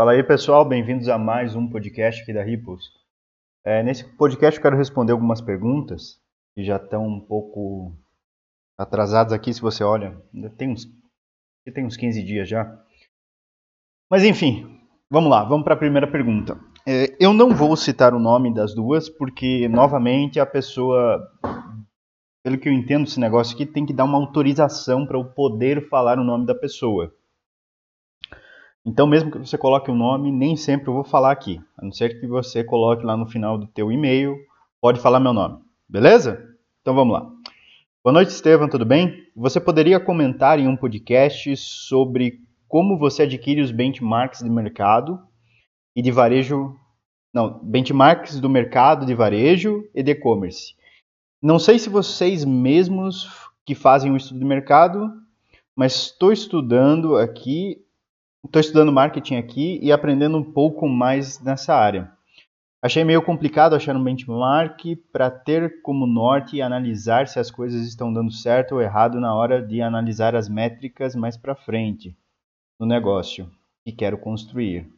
Fala aí, pessoal, bem-vindos a mais um podcast aqui da Ripples. É, nesse podcast eu quero responder algumas perguntas que já estão um pouco atrasadas aqui, se você olha, tem uns, tem uns 15 dias já. Mas enfim, vamos lá, vamos para a primeira pergunta. É, eu não vou citar o nome das duas, porque, novamente, a pessoa, pelo que eu entendo desse negócio aqui, tem que dar uma autorização para eu poder falar o nome da pessoa. Então, mesmo que você coloque o um nome, nem sempre eu vou falar aqui. A não ser que você coloque lá no final do teu e-mail, pode falar meu nome. Beleza? Então vamos lá. Boa noite, Estevam, tudo bem? Você poderia comentar em um podcast sobre como você adquire os benchmarks de mercado e de varejo. Não, benchmarks do mercado de varejo e de e-commerce. Não sei se vocês mesmos que fazem o um estudo de mercado, mas estou estudando aqui, estou estudando marketing aqui e aprendendo um pouco mais nessa área. Achei meio complicado achar um benchmark para ter como norte e analisar se as coisas estão dando certo ou errado na hora de analisar as métricas mais para frente no negócio que quero construir.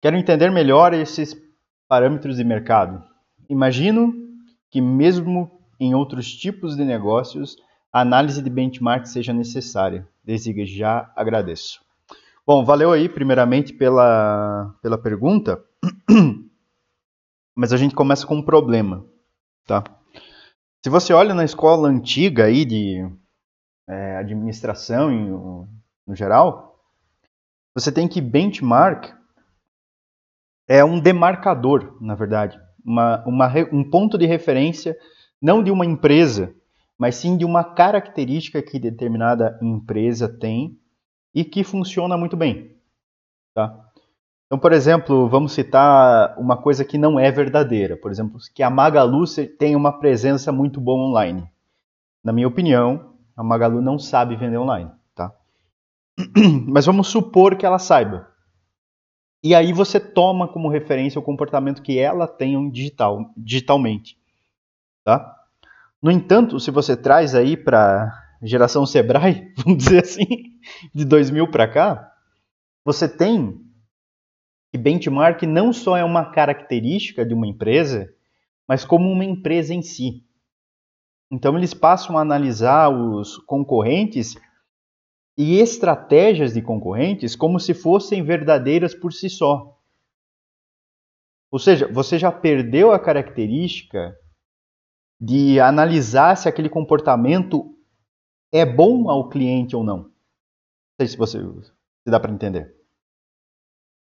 Quero entender melhor esses parâmetros de mercado. Imagino que, mesmo em outros tipos de negócios, análise de benchmark seja necessária. Desde já agradeço. Bom, valeu aí, primeiramente, pela, pela pergunta. Mas a gente começa com um problema, tá? Se você olha na escola antiga aí de é, administração em, no geral, você tem que benchmark é um demarcador, na verdade, uma, uma, um ponto de referência não de uma empresa, mas sim de uma característica que determinada empresa tem e que funciona muito bem. Tá? Então, por exemplo, vamos citar uma coisa que não é verdadeira. Por exemplo, que a Magalu tem uma presença muito boa online. Na minha opinião, a Magalu não sabe vender online. Tá? Mas vamos supor que ela saiba. E aí você toma como referência o comportamento que ela tem digital, digitalmente. Tá? No entanto, se você traz aí para geração Sebrae, vamos dizer assim, de 2000 para cá, você tem que benchmark não só é uma característica de uma empresa, mas como uma empresa em si. Então eles passam a analisar os concorrentes e estratégias de concorrentes como se fossem verdadeiras por si só. Ou seja, você já perdeu a característica de analisar se aquele comportamento é bom ao cliente ou não. Não sei se você se dá para entender.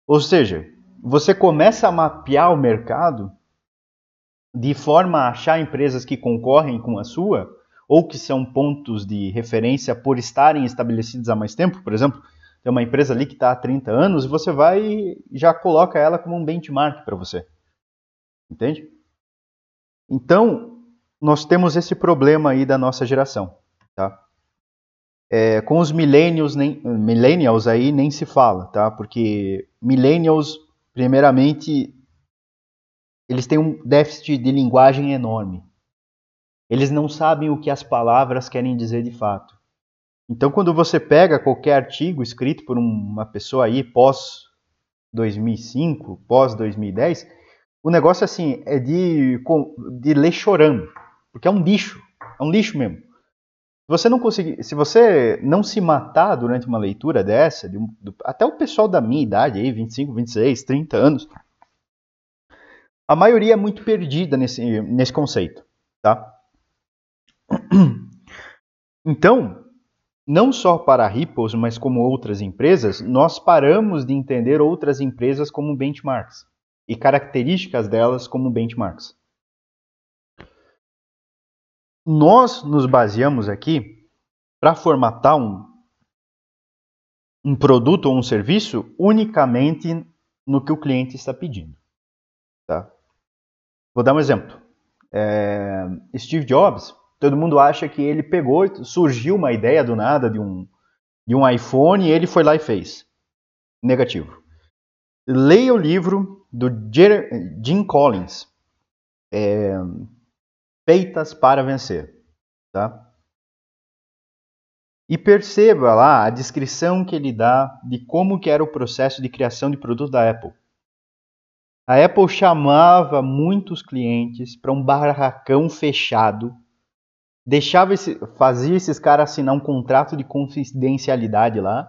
Ou seja, você começa a mapear o mercado de forma a achar empresas que concorrem com a sua ou que são pontos de referência por estarem estabelecidos há mais tempo, por exemplo, tem uma empresa ali que está há 30 anos e você vai e já coloca ela como um benchmark para você. Entende? Então, nós temos esse problema aí da nossa geração. Tá? É, com os millennials, nem, millennials aí nem se fala, tá? porque millennials, primeiramente, eles têm um déficit de linguagem enorme. Eles não sabem o que as palavras querem dizer de fato. Então, quando você pega qualquer artigo escrito por uma pessoa aí pós 2005, pós 2010, o negócio assim é de, de ler chorando, porque é um lixo, é um lixo mesmo. Se você não conseguir, se você não se matar durante uma leitura dessa, de, do, até o pessoal da minha idade aí, 25, 26, 30 anos, a maioria é muito perdida nesse, nesse conceito, tá? Então, não só para a Ripples, mas como outras empresas, nós paramos de entender outras empresas como benchmarks e características delas como benchmarks. Nós nos baseamos aqui para formatar um, um produto ou um serviço unicamente no que o cliente está pedindo. Tá? Vou dar um exemplo. É, Steve Jobs Todo mundo acha que ele pegou, surgiu uma ideia do nada de um, de um iPhone e ele foi lá e fez. Negativo. Leia o livro do Jim Collins, é, Feitas para Vencer. Tá? E perceba lá a descrição que ele dá de como que era o processo de criação de produto da Apple. A Apple chamava muitos clientes para um barracão fechado, deixava esse, fazia esses caras assinar um contrato de confidencialidade lá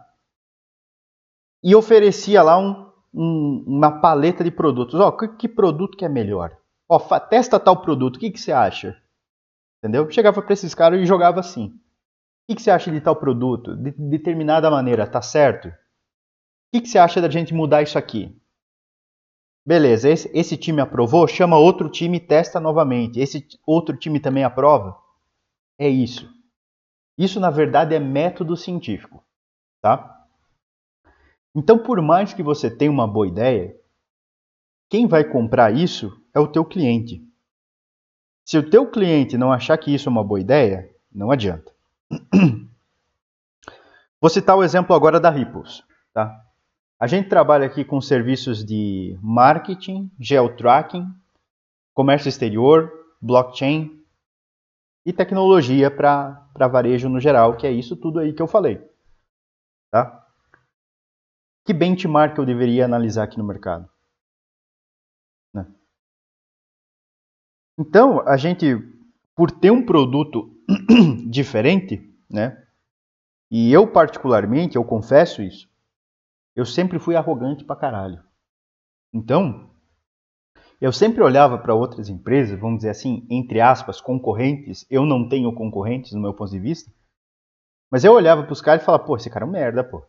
e oferecia lá um, um, uma paleta de produtos. Ó, que, que, produto que é melhor? Ó, testa tal produto, o que, que você acha? Entendeu? Chegava para esses caras e jogava assim. O que, que você acha de tal produto? De determinada maneira, tá certo? O que, que você acha da gente mudar isso aqui? Beleza, esse, esse time aprovou, chama outro time e testa novamente. Esse outro time também aprova? É isso. Isso, na verdade, é método científico. Tá? Então, por mais que você tenha uma boa ideia, quem vai comprar isso é o teu cliente. Se o teu cliente não achar que isso é uma boa ideia, não adianta. Vou citar o exemplo agora da Ripples. Tá? A gente trabalha aqui com serviços de marketing, geotracking, comércio exterior, blockchain e tecnologia para varejo no geral, que é isso tudo aí que eu falei. Tá? Que benchmark eu deveria analisar aqui no mercado? Então, a gente, por ter um produto diferente, né? E eu particularmente, eu confesso isso, eu sempre fui arrogante pra caralho. Então, eu sempre olhava para outras empresas, vamos dizer assim, entre aspas, concorrentes. Eu não tenho concorrentes no meu ponto de vista. Mas eu olhava para os caras e falava, pô, esse cara é um merda, pô.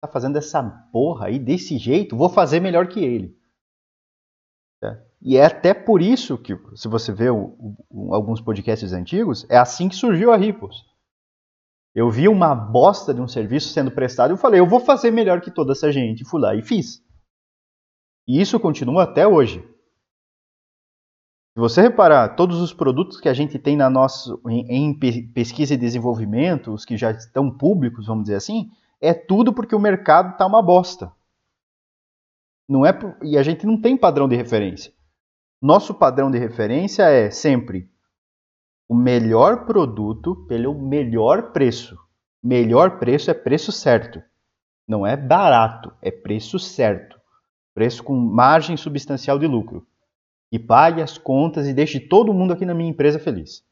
Tá fazendo essa porra aí desse jeito, vou fazer melhor que ele. É. E é até por isso que, se você vê o, o, alguns podcasts antigos, é assim que surgiu a Ripples. Eu vi uma bosta de um serviço sendo prestado e eu falei, eu vou fazer melhor que toda essa gente. Fui lá e fiz. E isso continua até hoje. Se você reparar, todos os produtos que a gente tem na nossa, em, em pesquisa e desenvolvimento, os que já estão públicos, vamos dizer assim, é tudo porque o mercado está uma bosta. Não é e a gente não tem padrão de referência. Nosso padrão de referência é sempre o melhor produto pelo melhor preço. Melhor preço é preço certo. Não é barato, é preço certo. Preço com margem substancial de lucro. E pague as contas e deixe todo mundo aqui na minha empresa feliz.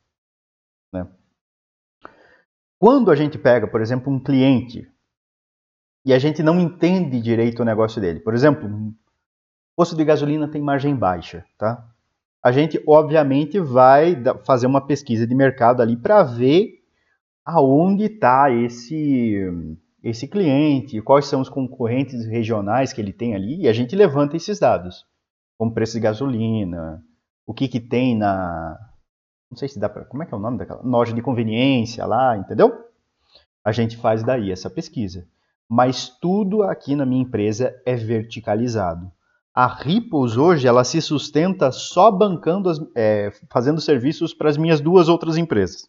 Né? Quando a gente pega, por exemplo, um cliente e a gente não entende direito o negócio dele, por exemplo, posto de gasolina tem margem baixa, tá? a gente obviamente vai fazer uma pesquisa de mercado ali para ver aonde está esse esse cliente, quais são os concorrentes regionais que ele tem ali, e a gente levanta esses dados, como preço de gasolina, o que que tem na não sei se dá para, como é que é o nome daquela loja de conveniência lá, entendeu? A gente faz daí essa pesquisa. Mas tudo aqui na minha empresa é verticalizado. A Ripples hoje ela se sustenta só bancando, as, é, fazendo serviços para as minhas duas outras empresas.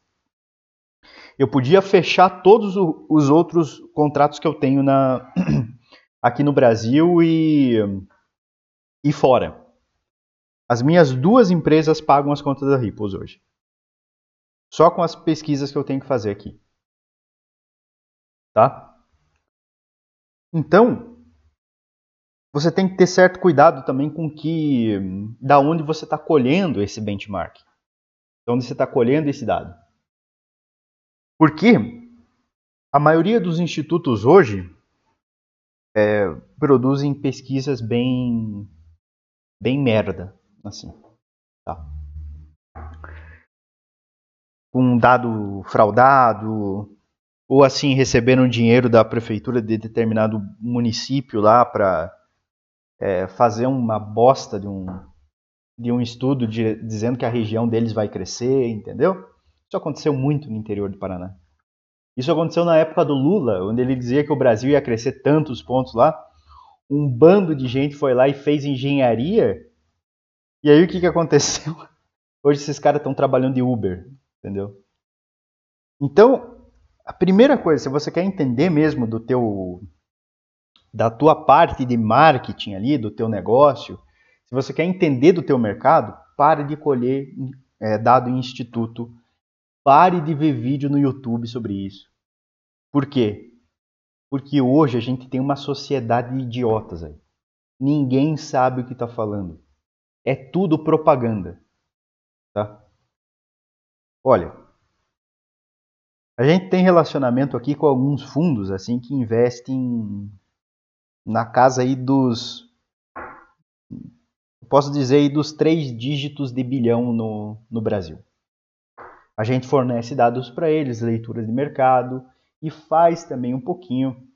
Eu podia fechar todos os outros contratos que eu tenho na, aqui no Brasil e, e fora. As minhas duas empresas pagam as contas da Ripples hoje. Só com as pesquisas que eu tenho que fazer aqui. Tá? Então, você tem que ter certo cuidado também com que da onde você está colhendo esse benchmark, de onde você está colhendo esse dado. Porque a maioria dos institutos hoje é, produzem pesquisas bem bem merda, assim, tá? com dado fraudado ou assim receberam dinheiro da prefeitura de determinado município lá para é, fazer uma bosta de um, de um estudo de, dizendo que a região deles vai crescer, entendeu? Isso aconteceu muito no interior do Paraná. Isso aconteceu na época do Lula, onde ele dizia que o Brasil ia crescer tantos pontos lá. Um bando de gente foi lá e fez engenharia. E aí o que, que aconteceu? Hoje esses caras estão trabalhando de Uber, entendeu? Então, a primeira coisa, se você quer entender mesmo do teu da tua parte de marketing ali, do teu negócio, se você quer entender do teu mercado, pare de colher é, dado em instituto, pare de ver vídeo no YouTube sobre isso. Por quê? Porque hoje a gente tem uma sociedade de idiotas aí. Ninguém sabe o que está falando. É tudo propaganda. Tá? Olha, a gente tem relacionamento aqui com alguns fundos assim que investem na casa aí dos posso dizer aí dos três dígitos de bilhão no, no Brasil. A gente fornece dados para eles, leituras de mercado e faz também um pouquinho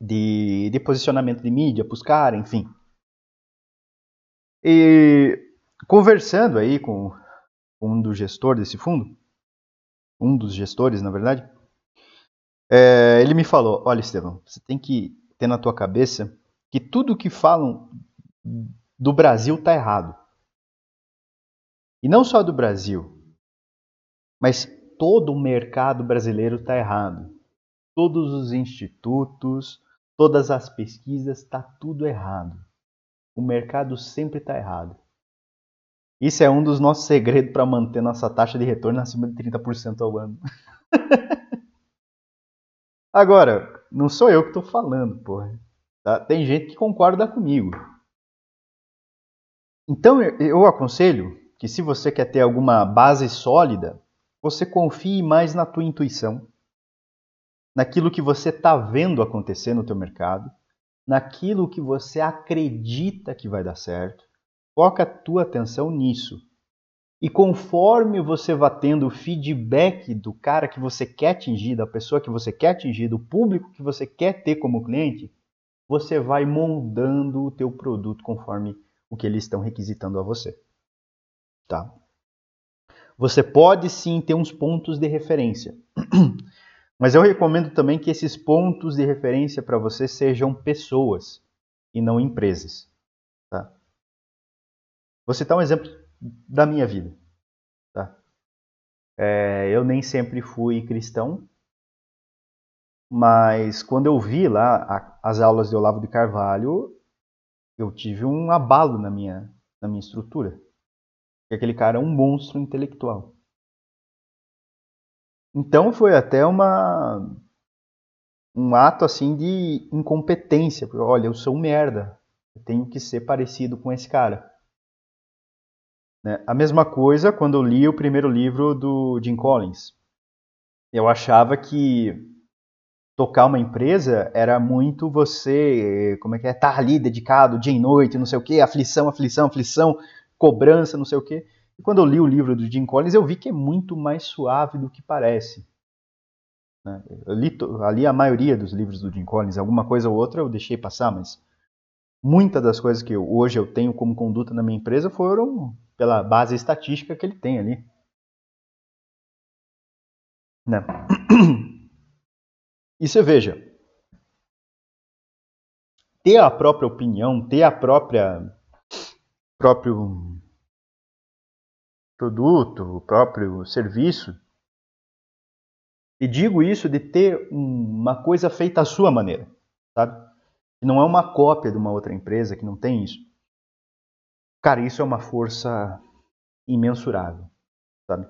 de, de posicionamento de mídia para os caras, enfim. E conversando aí com um dos gestores desse fundo, um dos gestores, na verdade, é, ele me falou: Olha, Estevão, você tem que ter na tua cabeça que tudo que falam do Brasil está errado. E não só do Brasil, mas todo o mercado brasileiro está errado. Todos os institutos, todas as pesquisas, está tudo errado. O mercado sempre está errado. Isso é um dos nossos segredos para manter nossa taxa de retorno acima de 30% ao ano. Agora, não sou eu que estou falando, porra. Tá? Tem gente que concorda comigo. Então eu aconselho que se você quer ter alguma base sólida, você confie mais na tua intuição, naquilo que você está vendo acontecer no teu mercado, naquilo que você acredita que vai dar certo Foca a tua atenção nisso. E conforme você vá tendo o feedback do cara que você quer atingir, da pessoa que você quer atingir, do público que você quer ter como cliente, você vai moldando o teu produto conforme o que eles estão requisitando a você. Tá? Você pode sim ter uns pontos de referência. Mas eu recomendo também que esses pontos de referência para você sejam pessoas e não empresas. Vou citar um exemplo da minha vida. Tá? É, eu nem sempre fui cristão, mas quando eu vi lá a, as aulas de Olavo de Carvalho, eu tive um abalo na minha, na minha estrutura. Porque aquele cara é um monstro intelectual. Então foi até uma um ato assim de incompetência, porque olha, eu sou um merda, eu tenho que ser parecido com esse cara. Né? A mesma coisa quando eu li o primeiro livro do Jim Collins. Eu achava que tocar uma empresa era muito você, como é que é, estar tá ali dedicado dia e noite, não sei o que, aflição, aflição, aflição, cobrança, não sei o que. E quando eu li o livro do Jim Collins, eu vi que é muito mais suave do que parece. Né? Eu li, ali a maioria dos livros do Jim Collins, alguma coisa ou outra eu deixei passar, mas muitas das coisas que hoje eu tenho como conduta na minha empresa foram pela base estatística que ele tem ali. Né? E você veja, ter a própria opinião, ter a própria próprio produto, o próprio serviço. E digo isso de ter uma coisa feita à sua maneira, sabe? Que não é uma cópia de uma outra empresa que não tem isso. Cara, isso é uma força imensurável, sabe?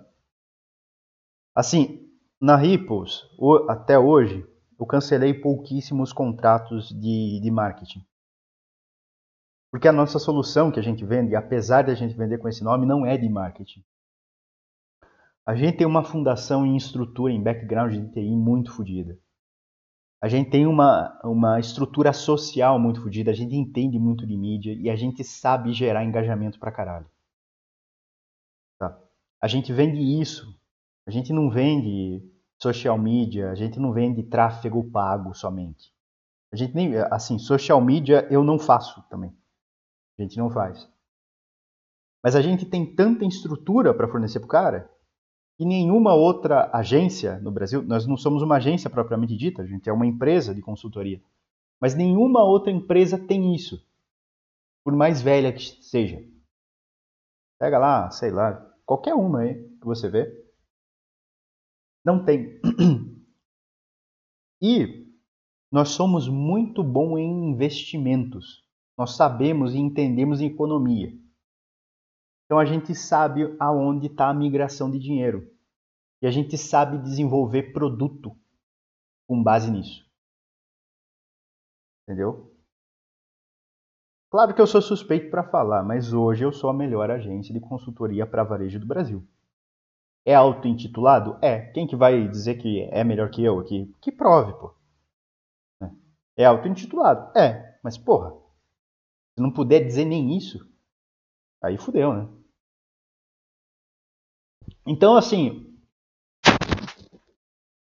Assim, na Ripples, até hoje, eu cancelei pouquíssimos contratos de, de marketing. Porque a nossa solução que a gente vende, apesar de a gente vender com esse nome, não é de marketing. A gente tem uma fundação em estrutura, em background de TI muito fodida. A gente tem uma, uma estrutura social muito fodida, a gente entende muito de mídia e a gente sabe gerar engajamento pra caralho. Tá? A gente vende isso. A gente não vende social media, a gente não vende tráfego pago somente. A gente nem, assim, social media eu não faço também. A gente não faz. Mas a gente tem tanta estrutura para fornecer pro cara e nenhuma outra agência no Brasil, nós não somos uma agência propriamente dita, a gente é uma empresa de consultoria, mas nenhuma outra empresa tem isso, por mais velha que seja. Pega lá, sei lá, qualquer uma aí que você vê, não tem. E nós somos muito bons em investimentos. Nós sabemos e entendemos em economia. Então a gente sabe aonde está a migração de dinheiro. E a gente sabe desenvolver produto com base nisso. Entendeu? Claro que eu sou suspeito para falar, mas hoje eu sou a melhor agência de consultoria para varejo do Brasil. É auto-intitulado? É. Quem que vai dizer que é melhor que eu aqui? Que prove, pô. É auto-intitulado? É. Mas, porra, se não puder dizer nem isso, aí fudeu, né? Então, assim,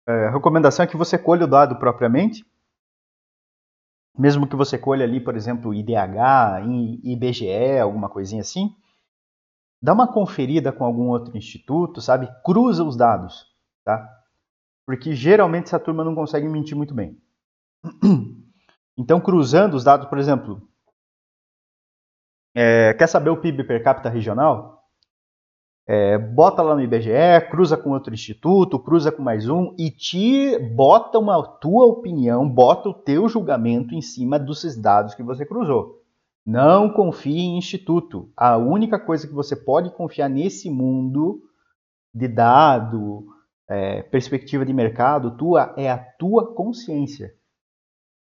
é, recomendação é que você colha o dado propriamente, mesmo que você colha ali, por exemplo, IDH, IBGE, alguma coisinha assim, dá uma conferida com algum outro instituto, sabe? Cruza os dados, tá? Porque geralmente essa turma não consegue mentir muito bem. Então, cruzando os dados, por exemplo, é, quer saber o PIB per capita regional? É, bota lá no IBGE, cruza com outro instituto, cruza com mais um e te bota uma tua opinião, bota o teu julgamento em cima desses dados que você cruzou. Não confie em instituto. A única coisa que você pode confiar nesse mundo de dado, é, perspectiva de mercado tua, é a tua consciência.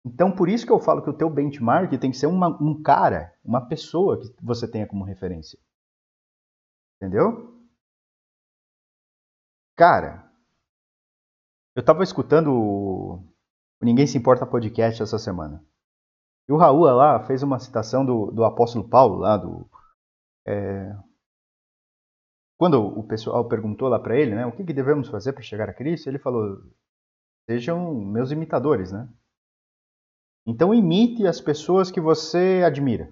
Então, por isso que eu falo que o teu benchmark tem que ser uma, um cara, uma pessoa que você tenha como referência. Entendeu? Cara, eu estava escutando o Ninguém Se Importa podcast essa semana. E o Raul lá fez uma citação do, do apóstolo Paulo lá do é... quando o pessoal perguntou lá para ele, né, o que, que devemos fazer para chegar a Cristo, ele falou: sejam meus imitadores, né? Então imite as pessoas que você admira.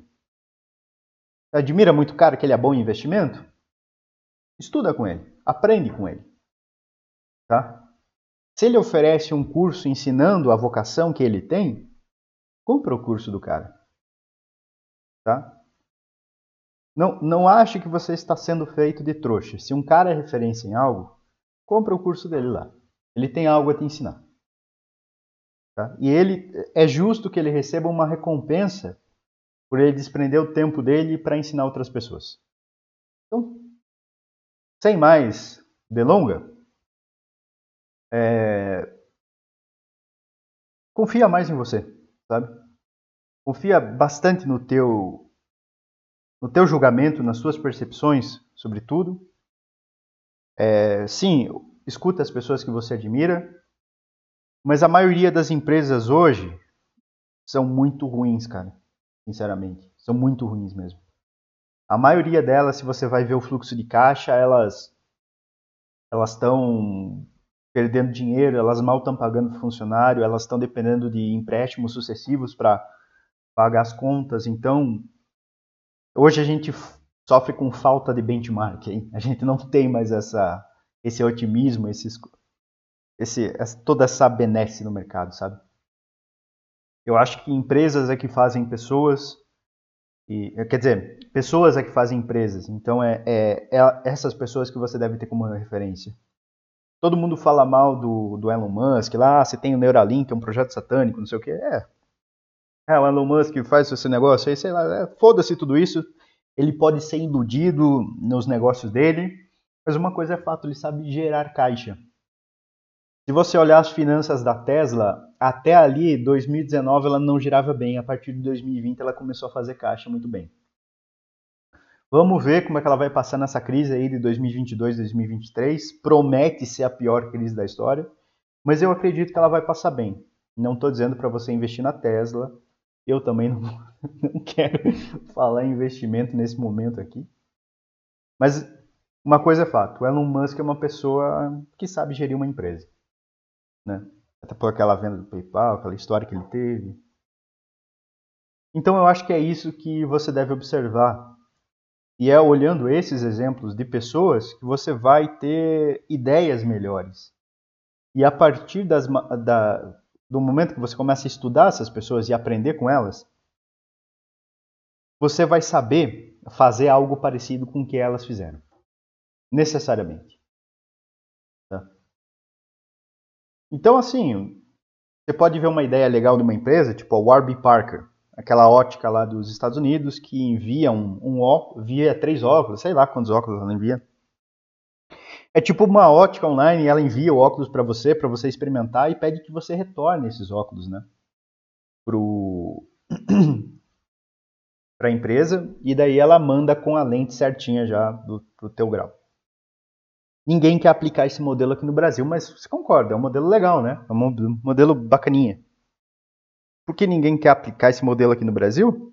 Admira muito o cara que ele é bom em investimento? Estuda com ele, aprende com ele. Tá? Se ele oferece um curso ensinando a vocação que ele tem, Compra o curso do cara. Tá? Não, não ache que você está sendo feito de trouxa. Se um cara é referência em algo, compra o curso dele lá. Ele tem algo a te ensinar. Tá? E ele é justo que ele receba uma recompensa por ele desprender o tempo dele para ensinar outras pessoas. Sem mais delonga, é... confia mais em você sabe? Confia bastante no teu no teu julgamento, nas suas percepções sobre tudo. É, sim, escuta as pessoas que você admira, mas a maioria das empresas hoje são muito ruins, cara. Sinceramente, são muito ruins mesmo. A maioria delas, se você vai ver o fluxo de caixa, elas elas estão perdendo dinheiro, elas mal estão pagando funcionário, elas estão dependendo de empréstimos sucessivos para pagar as contas. Então, hoje a gente sofre com falta de benchmark. Hein? A gente não tem mais essa, esse otimismo, esses, esse, toda essa benesse no mercado, sabe? Eu acho que empresas é que fazem pessoas, e, quer dizer, pessoas é que fazem empresas. Então, é, é, é essas pessoas que você deve ter como referência. Todo mundo fala mal do, do Elon Musk, lá ah, você tem o Neuralink, é um projeto satânico, não sei o que. É. É, o Elon Musk faz esse negócio aí, sei lá, é, foda-se tudo isso. Ele pode ser iludido nos negócios dele, mas uma coisa é fato, ele sabe gerar caixa. Se você olhar as finanças da Tesla, até ali, 2019, ela não girava bem. A partir de 2020, ela começou a fazer caixa muito bem. Vamos ver como é que ela vai passar nessa crise aí de 2022, 2023. Promete ser a pior crise da história, mas eu acredito que ela vai passar bem. Não estou dizendo para você investir na Tesla. Eu também não, não quero falar investimento nesse momento aqui. Mas uma coisa é fato: o Elon Musk é uma pessoa que sabe gerir uma empresa. Né? Até por aquela venda do PayPal, aquela história que ele teve. Então eu acho que é isso que você deve observar e é olhando esses exemplos de pessoas que você vai ter ideias melhores. E a partir das, da, do momento que você começa a estudar essas pessoas e aprender com elas, você vai saber fazer algo parecido com o que elas fizeram. Necessariamente. Então, assim, você pode ver uma ideia legal de uma empresa, tipo a Warby Parker aquela ótica lá dos Estados Unidos que envia um, um óculos, via três óculos, sei lá quantos óculos ela envia. É tipo uma ótica online, ela envia o óculos para você, para você experimentar e pede que você retorne esses óculos, né? Pro para a empresa e daí ela manda com a lente certinha já do pro teu grau. Ninguém quer aplicar esse modelo aqui no Brasil, mas você concorda, é um modelo legal, né? É um modelo bacaninha. Por que ninguém quer aplicar esse modelo aqui no Brasil?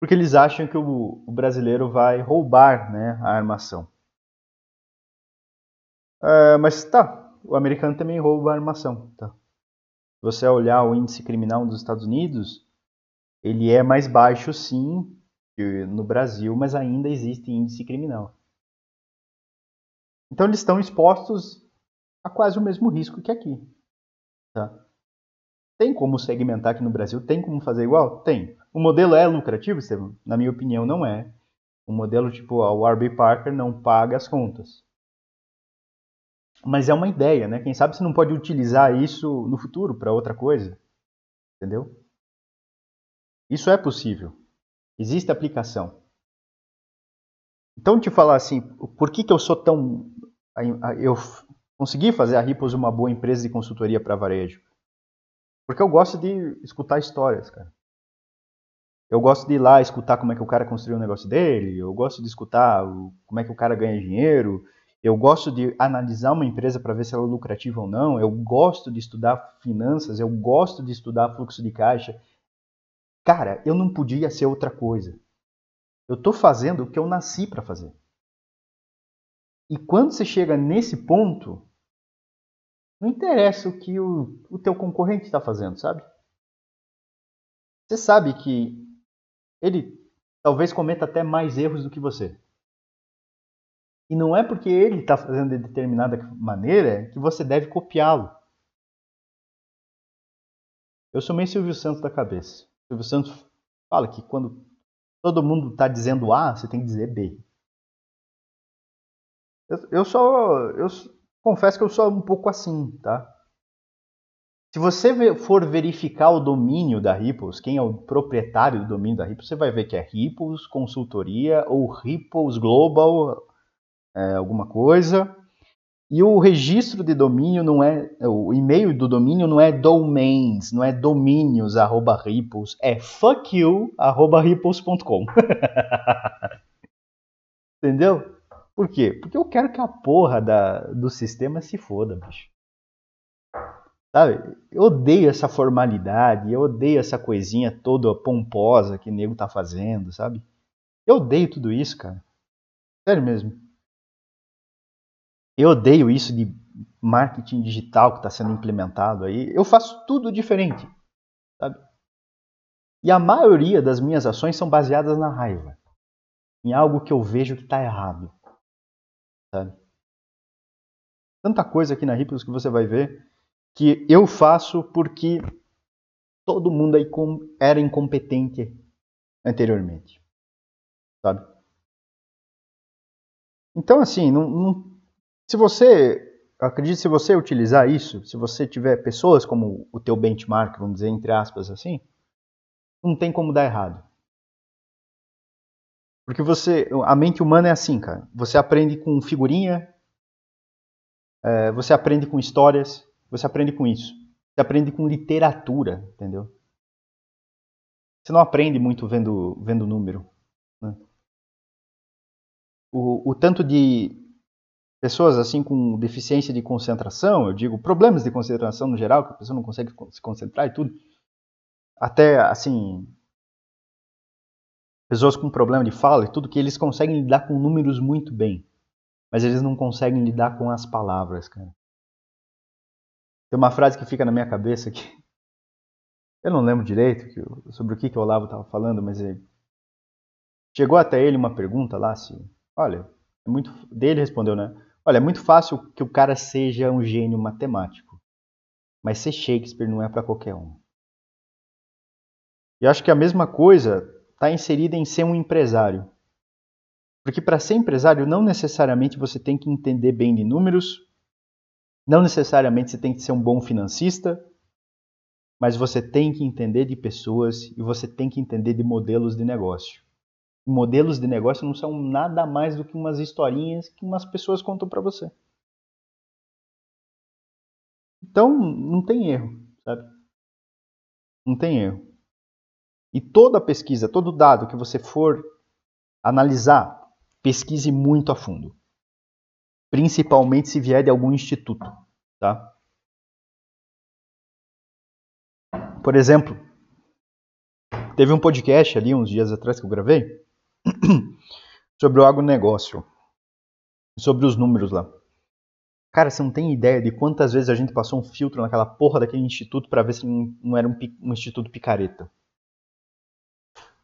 Porque eles acham que o, o brasileiro vai roubar né, a armação. Uh, mas tá, o americano também rouba a armação. Tá? Se você olhar o índice criminal dos Estados Unidos, ele é mais baixo sim que no Brasil, mas ainda existe índice criminal. Então eles estão expostos a quase o mesmo risco que aqui. Tá? Tem como segmentar aqui no Brasil? Tem como fazer igual? Tem. O modelo é lucrativo, Estevam? Na minha opinião, não é. O modelo tipo o Warby Parker não paga as contas. Mas é uma ideia, né? Quem sabe você não pode utilizar isso no futuro para outra coisa. Entendeu? Isso é possível. Existe aplicação. Então, te falar assim, por que, que eu sou tão. Eu consegui fazer a Ripples uma boa empresa de consultoria para varejo? Porque eu gosto de escutar histórias, cara. Eu gosto de ir lá escutar como é que o cara construiu o negócio dele, eu gosto de escutar como é que o cara ganha dinheiro, eu gosto de analisar uma empresa para ver se ela é lucrativa ou não, eu gosto de estudar finanças, eu gosto de estudar fluxo de caixa. Cara, eu não podia ser outra coisa. Eu estou fazendo o que eu nasci para fazer. E quando você chega nesse ponto, não interessa o que o, o teu concorrente está fazendo, sabe? Você sabe que ele talvez cometa até mais erros do que você. E não é porque ele está fazendo de determinada maneira que você deve copiá-lo. Eu sou meio Silvio Santos da cabeça. Silvio Santos fala que quando todo mundo está dizendo A, você tem que dizer B. Eu, eu só. Eu, confesso que eu sou um pouco assim, tá? Se você for verificar o domínio da Ripples, quem é o proprietário do domínio da Ripples, você vai ver que é Ripples Consultoria ou Ripples Global é, alguma coisa. E o registro de domínio não é, o e-mail do domínio não é domains, não é domínios arroba ripples, é fuck you arroba ripples.com. Entendeu? Por quê? Porque eu quero que a porra da, do sistema se foda, bicho. Sabe? Eu odeio essa formalidade, eu odeio essa coisinha toda pomposa que o nego tá fazendo, sabe? Eu odeio tudo isso, cara. Sério mesmo. Eu odeio isso de marketing digital que está sendo implementado aí. Eu faço tudo diferente, sabe? E a maioria das minhas ações são baseadas na raiva, em algo que eu vejo que está errado sabe? Tanta coisa aqui na Ripples que você vai ver que eu faço porque todo mundo aí era incompetente anteriormente, sabe? Então, assim, não, não, se você, acredite, se você utilizar isso, se você tiver pessoas como o teu benchmark, vamos dizer, entre aspas, assim, não tem como dar errado. Porque você, a mente humana é assim, cara. Você aprende com figurinha, é, você aprende com histórias, você aprende com isso. Você aprende com literatura, entendeu? Você não aprende muito vendo, vendo número. Né? O, o tanto de pessoas assim com deficiência de concentração, eu digo problemas de concentração no geral, que a pessoa não consegue se concentrar e tudo, até assim pessoas com problema de fala e tudo, que eles conseguem lidar com números muito bem. Mas eles não conseguem lidar com as palavras, cara. Tem uma frase que fica na minha cabeça que eu não lembro direito sobre o que, que o Olavo estava falando, mas ele... chegou até ele uma pergunta lá, assim, olha, é muito dele respondeu, né? Olha, é muito fácil que o cara seja um gênio matemático, mas ser Shakespeare não é para qualquer um. E acho que a mesma coisa está inserida em ser um empresário. Porque para ser empresário, não necessariamente você tem que entender bem de números, não necessariamente você tem que ser um bom financista, mas você tem que entender de pessoas e você tem que entender de modelos de negócio. Modelos de negócio não são nada mais do que umas historinhas que umas pessoas contam para você. Então, não tem erro, sabe? Não tem erro. E toda pesquisa, todo dado que você for analisar, pesquise muito a fundo. Principalmente se vier de algum instituto, tá? Por exemplo, teve um podcast ali uns dias atrás que eu gravei sobre o agronegócio, sobre os números lá. Cara, você não tem ideia de quantas vezes a gente passou um filtro naquela porra daquele instituto para ver se não era um, um, instituto picareta.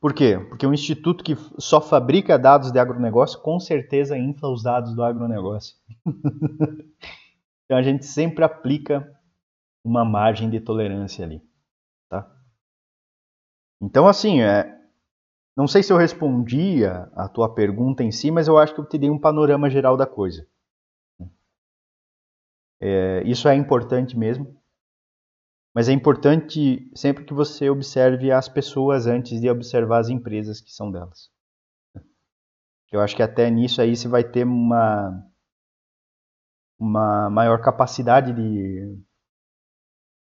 Por quê? Porque um instituto que só fabrica dados de agronegócio com certeza infla os dados do agronegócio. então a gente sempre aplica uma margem de tolerância ali. Tá? Então, assim, é, não sei se eu respondi a, tua pergunta em si, mas eu acho que eu te dei um panorama geral da coisa. É, isso é importante mesmo, mas é importante sempre que você observe as pessoas antes de observar as empresas que são delas. Eu acho que até nisso aí você vai ter uma, uma maior capacidade de,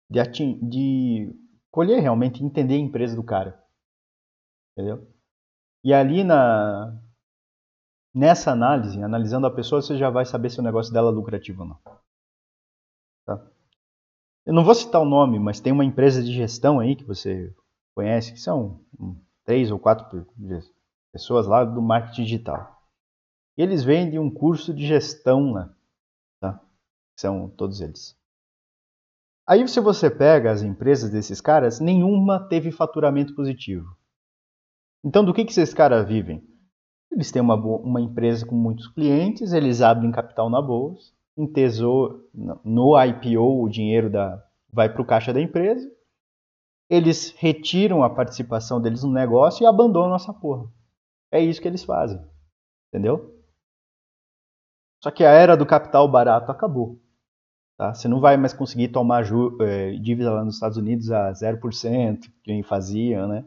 de, de colher realmente, entender a empresa do cara. Entendeu? E ali na nessa análise, analisando a pessoa, você já vai saber se o negócio dela é lucrativo ou não. Tá? Eu não vou citar o nome, mas tem uma empresa de gestão aí que você conhece, que são três ou quatro pessoas lá do marketing digital. Eles vendem um curso de gestão lá. Tá? São todos eles. Aí se você pega as empresas desses caras, nenhuma teve faturamento positivo. Então do que, que esses caras vivem? Eles têm uma, uma empresa com muitos clientes, eles abrem capital na bolsa, em tesouro, no IPO o dinheiro da, vai para o caixa da empresa, eles retiram a participação deles no negócio e abandonam essa porra. É isso que eles fazem. Entendeu? Só que a era do capital barato acabou. Tá? Você não vai mais conseguir tomar é, dívida lá nos Estados Unidos a 0%, que fazia, né?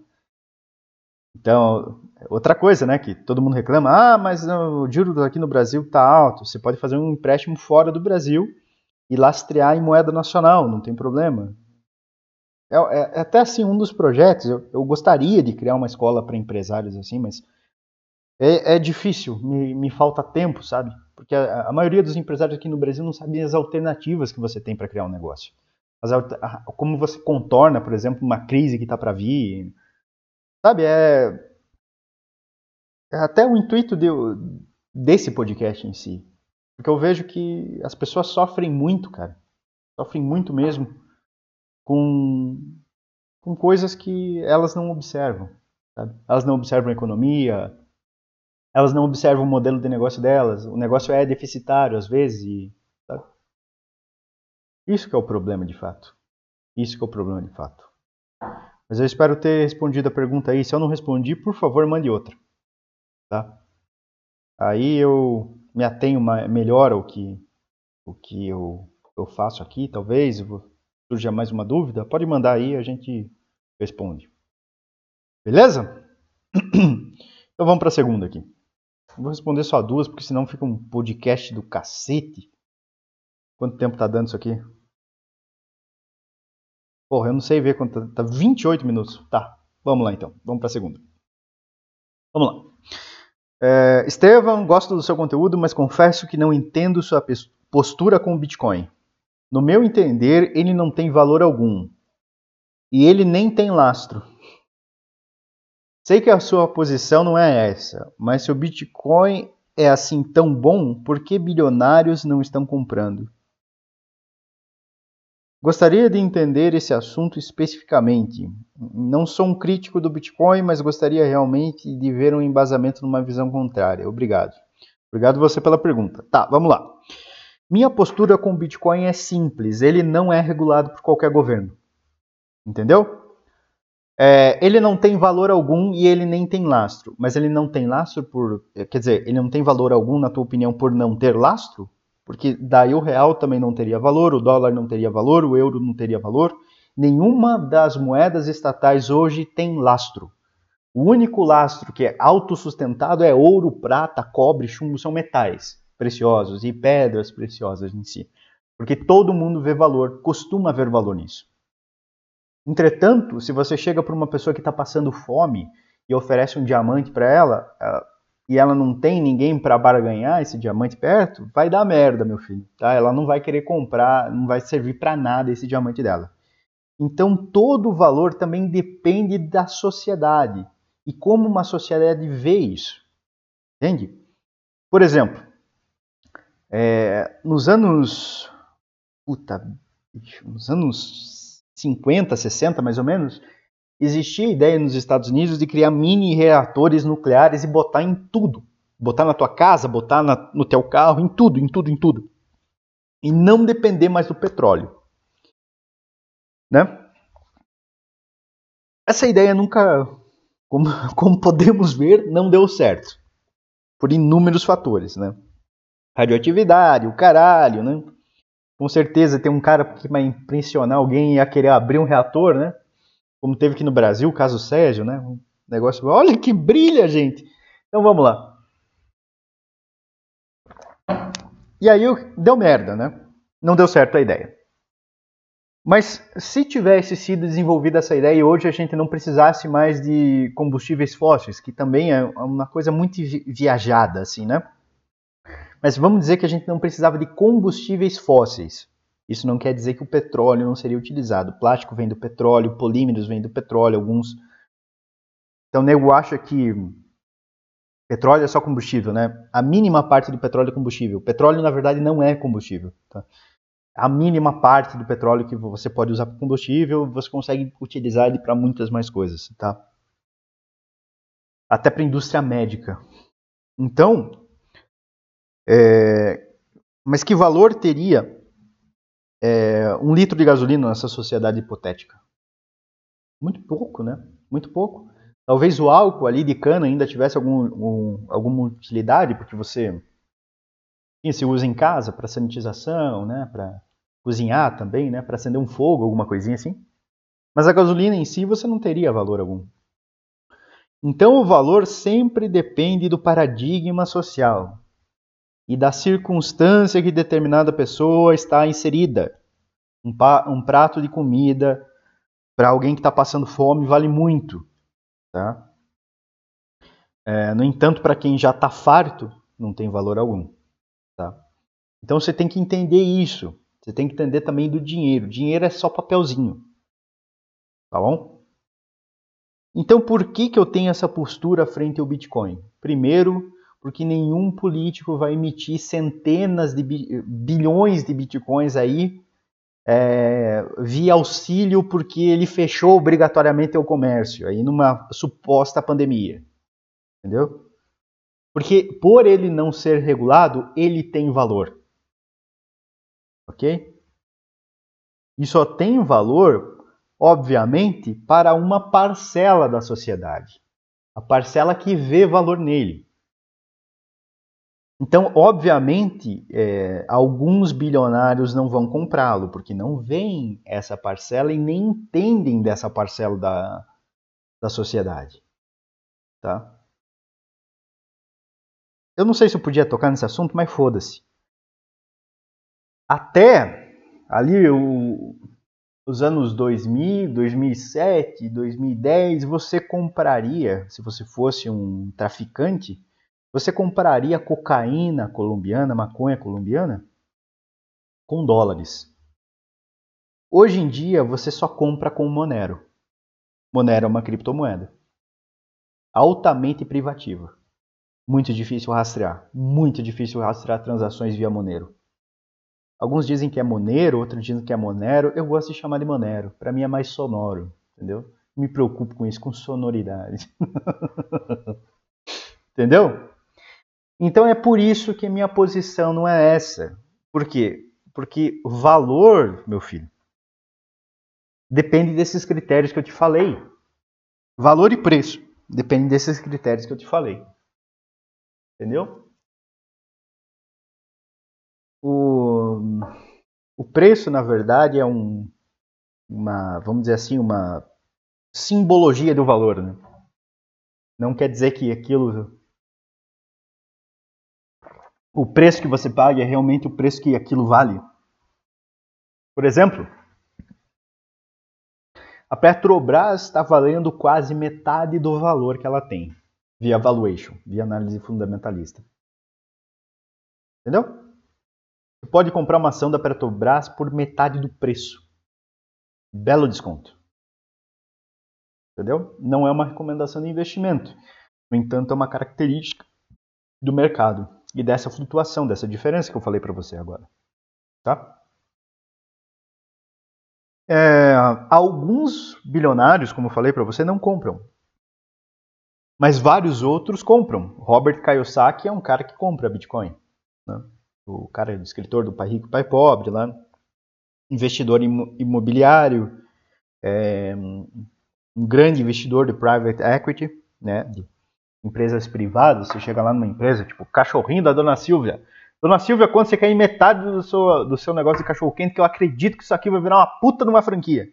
Então, outra coisa, né, que todo mundo reclama, ah, mas o juro aqui no Brasil está alto, você pode fazer um empréstimo fora do Brasil e lastrear em moeda nacional, não tem problema. É, é, é até assim um dos projetos, eu, eu gostaria de criar uma escola para empresários assim, mas é, é difícil, me, me, falta tempo, sabe? Porque a, a, maioria dos empresários aqui no Brasil não sabem as alternativas que você tem para criar um negócio. As, como você contorna, por exemplo, uma crise que está para vir. Sabe, é, é até o intuito de, desse podcast em si. Porque eu vejo que as pessoas sofrem muito, cara. Sofrem muito mesmo com, com coisas que elas não observam. Sabe? Elas não observam a economia, elas não observam o modelo de negócio delas. O negócio é deficitário às vezes. E? Isso que é o problema de fato. Isso que é o problema de fato. Mas eu espero ter respondido a pergunta aí. Se eu não respondi, por favor, mande outra. Tá? Aí eu me atenho melhor ao que, o que eu, eu faço aqui, talvez surja mais uma dúvida, pode mandar aí, a gente responde. Beleza? Então vamos para a segunda aqui. Vou responder só duas, porque senão fica um podcast do cacete. Quanto tempo tá dando isso aqui? Porra, eu não sei ver quanto tá. Tá 28 minutos. Tá, vamos lá então. Vamos para a segunda. Vamos lá. É, Estevam, gosto do seu conteúdo, mas confesso que não entendo sua postura com o Bitcoin. No meu entender, ele não tem valor algum. E ele nem tem lastro. Sei que a sua posição não é essa, mas se o Bitcoin é assim tão bom, por que bilionários não estão comprando? Gostaria de entender esse assunto especificamente. Não sou um crítico do Bitcoin, mas gostaria realmente de ver um embasamento numa visão contrária. Obrigado. Obrigado você pela pergunta. Tá, vamos lá. Minha postura com o Bitcoin é simples. Ele não é regulado por qualquer governo. Entendeu? É, ele não tem valor algum e ele nem tem lastro. Mas ele não tem lastro por. Quer dizer, ele não tem valor algum, na tua opinião, por não ter lastro? Porque daí o real também não teria valor, o dólar não teria valor, o euro não teria valor. Nenhuma das moedas estatais hoje tem lastro. O único lastro que é autossustentado é ouro, prata, cobre, chumbo, são metais preciosos e pedras preciosas em si. Porque todo mundo vê valor, costuma ver valor nisso. Entretanto, se você chega para uma pessoa que está passando fome e oferece um diamante para ela, e ela não tem ninguém para barganhar esse diamante perto, vai dar merda, meu filho. Tá? Ela não vai querer comprar, não vai servir para nada esse diamante dela. Então, todo o valor também depende da sociedade e como uma sociedade vê isso. Entende? Por exemplo, é, nos anos. Puta, nos anos 50, 60 mais ou menos, existia a ideia nos Estados Unidos de criar mini reatores nucleares e botar em tudo. Botar na tua casa, botar na, no teu carro, em tudo, em tudo, em tudo. E não depender mais do petróleo. Né? Essa ideia nunca, como, como podemos ver, não deu certo. Por inúmeros fatores, né? radioatividade, o caralho, né? Com certeza tem um cara que vai impressionar alguém e ia querer abrir um reator, né? Como teve aqui no Brasil, o caso Sérgio, né? Um negócio, olha que brilha, gente. Então vamos lá. E aí deu merda, né? Não deu certo a ideia. Mas se tivesse sido desenvolvida essa ideia e hoje a gente não precisasse mais de combustíveis fósseis, que também é uma coisa muito viajada, assim, né? Mas vamos dizer que a gente não precisava de combustíveis fósseis. Isso não quer dizer que o petróleo não seria utilizado. O plástico vem do petróleo, polímeros vêm do petróleo, alguns. Então, o nego acha que petróleo é só combustível, né? A mínima parte do petróleo é combustível. Petróleo, na verdade, não é combustível. Tá? A mínima parte do petróleo que você pode usar para combustível, você consegue utilizar ele para muitas mais coisas, tá? Até para indústria médica. Então, é, mas que valor teria é, um litro de gasolina nessa sociedade hipotética? Muito pouco, né? Muito pouco. Talvez o álcool ali de cana ainda tivesse algum, um, alguma utilidade, porque você se usa em casa para sanitização, né? Para cozinhar também, né? Para acender um fogo, alguma coisinha assim. Mas a gasolina em si você não teria valor algum. Então o valor sempre depende do paradigma social e da circunstância que determinada pessoa está inserida. Um, um prato de comida para alguém que está passando fome vale muito. Tá? É, no entanto, para quem já está farto, não tem valor algum. Tá? Então você tem que entender isso. Você tem que entender também do dinheiro. Dinheiro é só papelzinho. Tá bom? Então por que, que eu tenho essa postura frente ao Bitcoin? Primeiro, porque nenhum político vai emitir centenas de bilhões de bitcoins aí é, via auxílio porque ele fechou obrigatoriamente o comércio aí numa suposta pandemia, entendeu? Porque por ele não ser regulado, ele tem valor, ok? E só tem valor, obviamente, para uma parcela da sociedade, a parcela que vê valor nele. Então, obviamente, é, alguns bilionários não vão comprá-lo, porque não veem essa parcela e nem entendem dessa parcela da, da sociedade. Tá? Eu não sei se eu podia tocar nesse assunto, mas foda-se. Até ali o, os anos 2000, 2007, 2010, você compraria, se você fosse um traficante, você compraria cocaína colombiana, maconha colombiana? Com dólares. Hoje em dia você só compra com Monero. Monero é uma criptomoeda. Altamente privativa. Muito difícil rastrear. Muito difícil rastrear transações via Monero. Alguns dizem que é Monero, outros dizem que é Monero. Eu gosto de chamar de Monero. Para mim é mais sonoro, entendeu? Me preocupo com isso, com sonoridade. entendeu? Então é por isso que minha posição não é essa. Por quê? Porque valor, meu filho, depende desses critérios que eu te falei. Valor e preço depende desses critérios que eu te falei. Entendeu? O, o preço, na verdade, é um, uma, vamos dizer assim, uma simbologia do valor. Né? Não quer dizer que aquilo o preço que você paga é realmente o preço que aquilo vale. Por exemplo, a Petrobras está valendo quase metade do valor que ela tem, via valuation, via análise fundamentalista. Entendeu? Você pode comprar uma ação da Petrobras por metade do preço. Belo desconto. Entendeu? Não é uma recomendação de investimento. No entanto, é uma característica do mercado e dessa flutuação, dessa diferença que eu falei para você agora. Tá? É, alguns bilionários, como eu falei para você, não compram. Mas vários outros compram. Robert Kiyosaki é um cara que compra Bitcoin. Né? O cara o escritor do Pai Rico, Pai Pobre, lá, investidor imobiliário, é, um grande investidor de private equity, né, de empresas privadas. Você chega lá numa empresa, tipo, cachorrinho da Dona Silvia. Dona Silvia, quando você quer ir metade do seu, do seu negócio de cachorro-quente, que eu acredito que isso aqui vai virar uma puta numa franquia.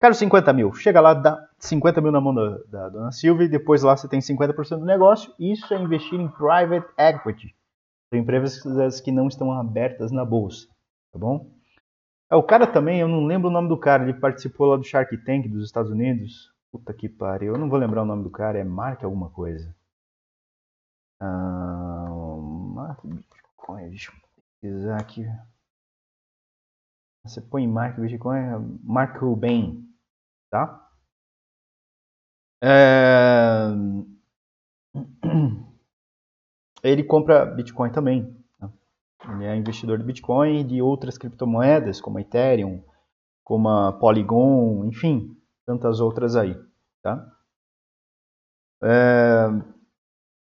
Quero 50 mil. Chega lá, dá 50 mil na mão da, da Dona Silvia e depois lá você tem 50% do negócio. Isso é investir em private equity. São empresas que não estão abertas na bolsa, tá bom? É, o cara também, eu não lembro o nome do cara, ele participou lá do Shark Tank dos Estados Unidos. Puta que pariu, eu não vou lembrar o nome do cara, é Mark alguma coisa. Ah, Bitcoin, deixa eu pesquisar aqui. Você põe Mark Bitcoin, Mark Ruben, tá? É... Ele compra Bitcoin também. Tá? Ele é investidor de Bitcoin e de outras criptomoedas, como a Ethereum, como a Polygon, enfim, tantas outras aí, tá? É...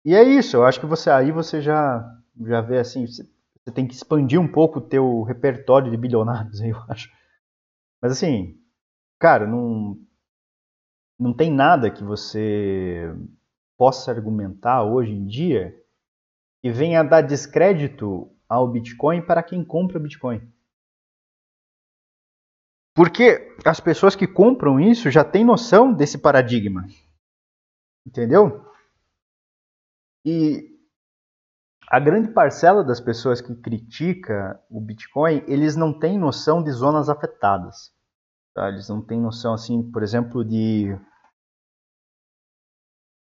E é isso, eu acho que você aí você já já vê assim, você, você tem que expandir um pouco o teu repertório de bilionários, eu acho. Mas assim, cara, não, não tem nada que você possa argumentar hoje em dia que venha dar descrédito ao Bitcoin para quem compra Bitcoin. Porque as pessoas que compram isso já têm noção desse paradigma. Entendeu? E a grande parcela das pessoas que critica o Bitcoin, eles não têm noção de zonas afetadas. Tá? Eles não têm noção, assim, por exemplo, de.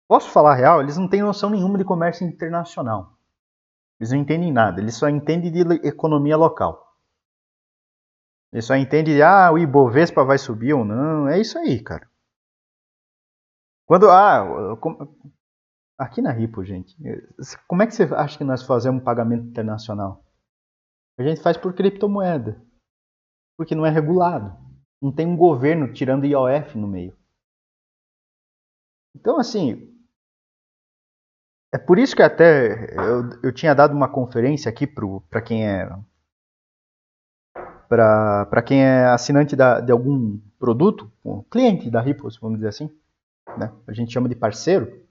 Posso falar real? Eles não têm noção nenhuma de comércio internacional. Eles não entendem nada. Eles só entendem de economia local. Eles só entendem de, ah, o Ibovespa vai subir ou não. É isso aí, cara. Quando, ah, Aqui na Ripo, gente, como é que você acha que nós fazemos pagamento internacional? A gente faz por criptomoeda. Porque não é regulado. Não tem um governo tirando IOF no meio. Então, assim, é por isso que até eu, eu tinha dado uma conferência aqui para quem é para quem é assinante da, de algum produto, um cliente da Ripple, vamos dizer assim, né? a gente chama de parceiro,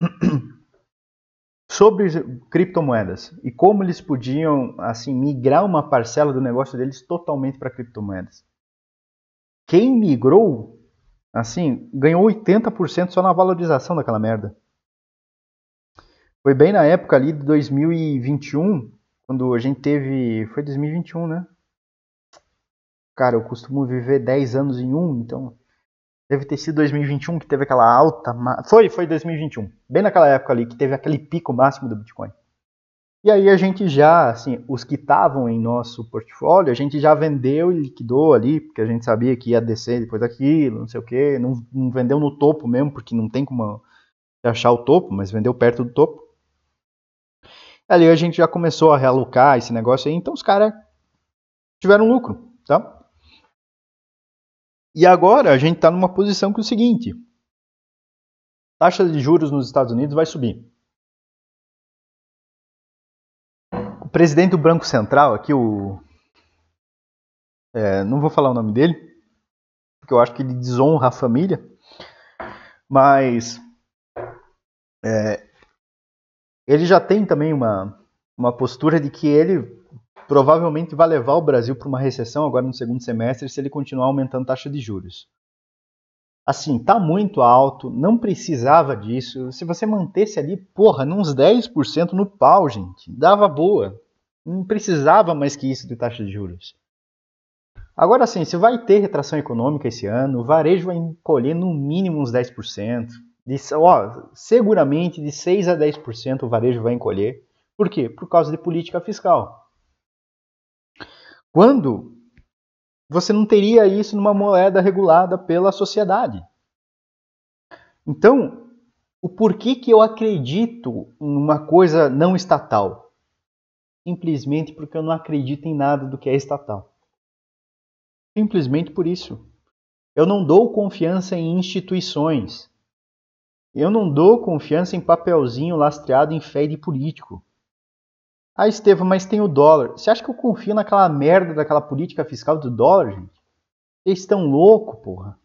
sobre criptomoedas e como eles podiam assim migrar uma parcela do negócio deles totalmente para criptomoedas. Quem migrou, assim, ganhou 80% só na valorização daquela merda. Foi bem na época ali de 2021, quando a gente teve, foi 2021, né? Cara, eu costumo viver 10 anos em um, então Deve ter sido 2021 que teve aquela alta. Foi, foi 2021. Bem naquela época ali que teve aquele pico máximo do Bitcoin. E aí a gente já, assim, os que estavam em nosso portfólio, a gente já vendeu e liquidou ali, porque a gente sabia que ia descer depois daquilo, não sei o quê. Não, não vendeu no topo mesmo, porque não tem como achar o topo, mas vendeu perto do topo. Ali a gente já começou a realocar esse negócio aí, então os caras tiveram lucro, tá? E agora a gente está numa posição que é o seguinte: taxa de juros nos Estados Unidos vai subir. O presidente do Banco Central, aqui, o. É, não vou falar o nome dele, porque eu acho que ele desonra a família, mas. É, ele já tem também uma, uma postura de que ele provavelmente vai levar o Brasil para uma recessão agora no segundo semestre se ele continuar aumentando taxa de juros. Assim, tá muito alto, não precisava disso. Se você mantesse ali, porra, uns 10% no pau, gente, dava boa. Não precisava mais que isso de taxa de juros. Agora sim, se vai ter retração econômica esse ano, o varejo vai encolher no mínimo uns 10%. De, ó, seguramente de 6 a 10% o varejo vai encolher. Por quê? Por causa de política fiscal. Quando você não teria isso numa moeda regulada pela sociedade. Então, o porquê que eu acredito em uma coisa não estatal? Simplesmente porque eu não acredito em nada do que é estatal. Simplesmente por isso. Eu não dou confiança em instituições. Eu não dou confiança em papelzinho lastreado em fé de político. Ah, Estevam, mas tem o dólar. Você acha que eu confio naquela merda daquela política fiscal do dólar, gente? Vocês estão loucos, porra.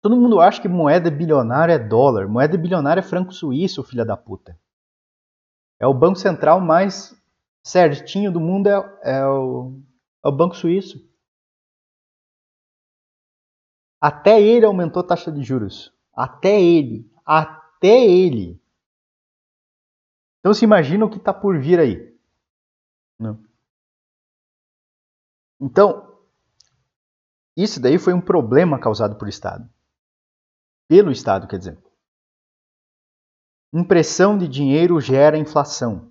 Todo mundo acha que moeda bilionária é dólar. Moeda bilionária é franco suíço, filha da puta. É o banco central mais certinho do mundo é, é, o, é o banco suíço. Até ele aumentou a taxa de juros. Até ele. Até ele. Então se imagina o que está por vir aí. Não. Então, isso daí foi um problema causado por Estado. Pelo Estado, quer dizer. Impressão de dinheiro gera inflação.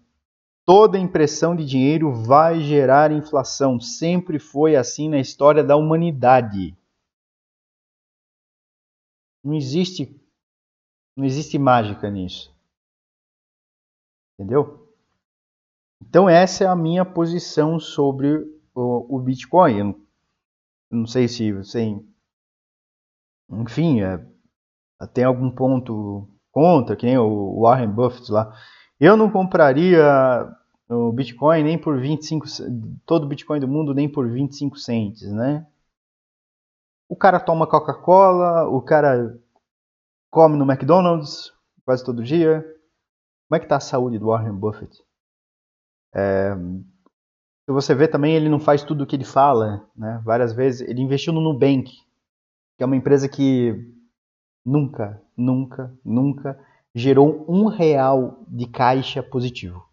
Toda impressão de dinheiro vai gerar inflação. Sempre foi assim na história da humanidade. Não existe não existe mágica nisso. Entendeu? Então essa é a minha posição sobre o, o Bitcoin. Eu não sei se você, enfim, é, tem algum ponto contra, que nem o Warren Buffett lá. Eu não compraria o Bitcoin nem por 25, todo o Bitcoin do mundo nem por 25 centes, né? O cara toma Coca-Cola, o cara come no McDonald's quase todo dia. Como é que está a saúde do Warren Buffett? É, se você vê também, ele não faz tudo o que ele fala, né? Várias vezes ele investiu no Nubank, que é uma empresa que nunca, nunca, nunca gerou um real de caixa positivo.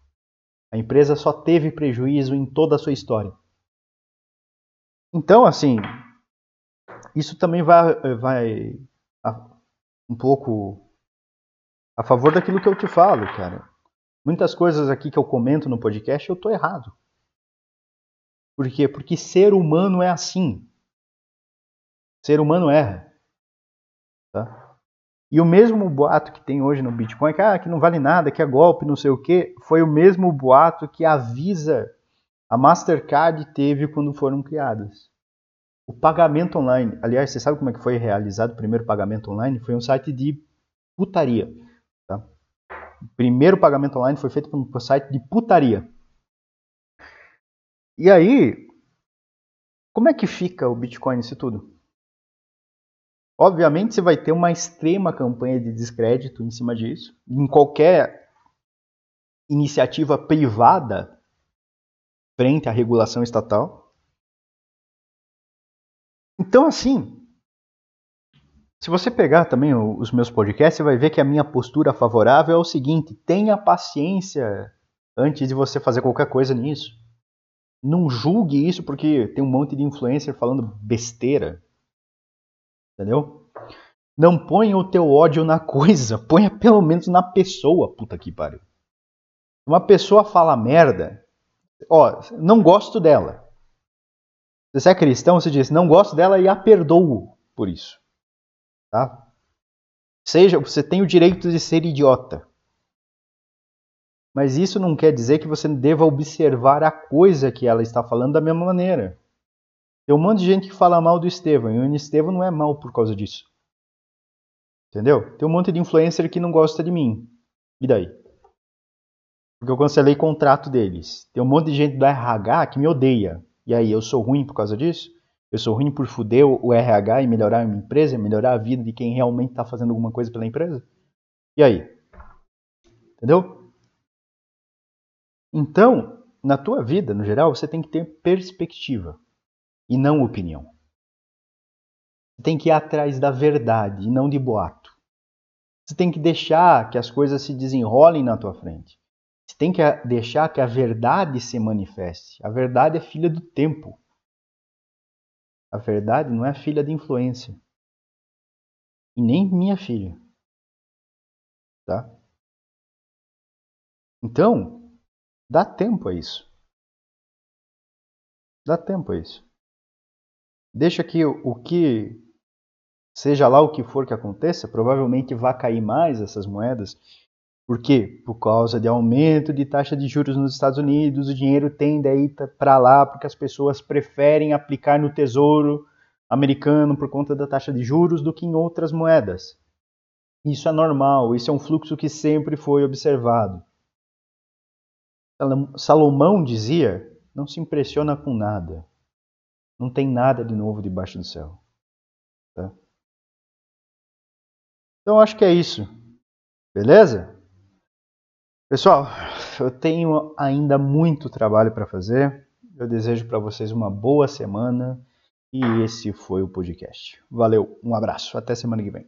A empresa só teve prejuízo em toda a sua história. Então, assim, isso também vai, vai um pouco a favor daquilo que eu te falo, cara. Muitas coisas aqui que eu comento no podcast eu tô errado. Por quê? Porque ser humano é assim. Ser humano erra. Tá? E o mesmo boato que tem hoje no Bitcoin, que, ah, que não vale nada, que é golpe, não sei o quê, foi o mesmo boato que a Visa, a Mastercard teve quando foram criadas. O pagamento online, aliás, você sabe como é que foi realizado o primeiro pagamento online? Foi um site de putaria. Tá? O primeiro pagamento online foi feito por um site de putaria. E aí, como é que fica o Bitcoin nisso tudo? Obviamente você vai ter uma extrema campanha de descrédito em cima disso. Em qualquer iniciativa privada frente à regulação estatal. Então, assim, se você pegar também os meus podcasts, você vai ver que a minha postura favorável é o seguinte: tenha paciência antes de você fazer qualquer coisa nisso. Não julgue isso porque tem um monte de influencer falando besteira. Entendeu? Não ponha o teu ódio na coisa, ponha pelo menos na pessoa, puta que pariu. Uma pessoa fala merda, ó, não gosto dela. Se você é cristão, você diz, não gosto dela e a perdoo por isso. Tá? Seja, você tem o direito de ser idiota. Mas isso não quer dizer que você deva observar a coisa que ela está falando da mesma maneira. Tem um monte de gente que fala mal do Estevão, e o Estevão não é mal por causa disso. Entendeu? Tem um monte de influencer que não gosta de mim. E daí? Porque eu cancelei contrato deles. Tem um monte de gente do RH que me odeia. E aí, eu sou ruim por causa disso? Eu sou ruim por fuder o RH e melhorar a minha empresa, melhorar a vida de quem realmente está fazendo alguma coisa pela empresa? E aí? Entendeu? Então, na tua vida, no geral, você tem que ter perspectiva e não opinião. Você tem que ir atrás da verdade e não de boato. Você tem que deixar que as coisas se desenrolem na tua frente. Você tem que deixar que a verdade se manifeste. A verdade é filha do tempo. A verdade não é filha de influência. E nem minha filha. Tá? Então, dá tempo a isso. Dá tempo a isso. Deixa que o que seja lá o que for que aconteça, provavelmente vai cair mais essas moedas. Por quê? Por causa de aumento de taxa de juros nos Estados Unidos, o dinheiro tende a ir para lá porque as pessoas preferem aplicar no tesouro americano por conta da taxa de juros do que em outras moedas. Isso é normal, isso é um fluxo que sempre foi observado. Salomão dizia: não se impressiona com nada. Não tem nada de novo debaixo do céu. Tá? Então acho que é isso. Beleza? Pessoal, eu tenho ainda muito trabalho para fazer. Eu desejo para vocês uma boa semana e esse foi o podcast. Valeu, um abraço, até semana que vem.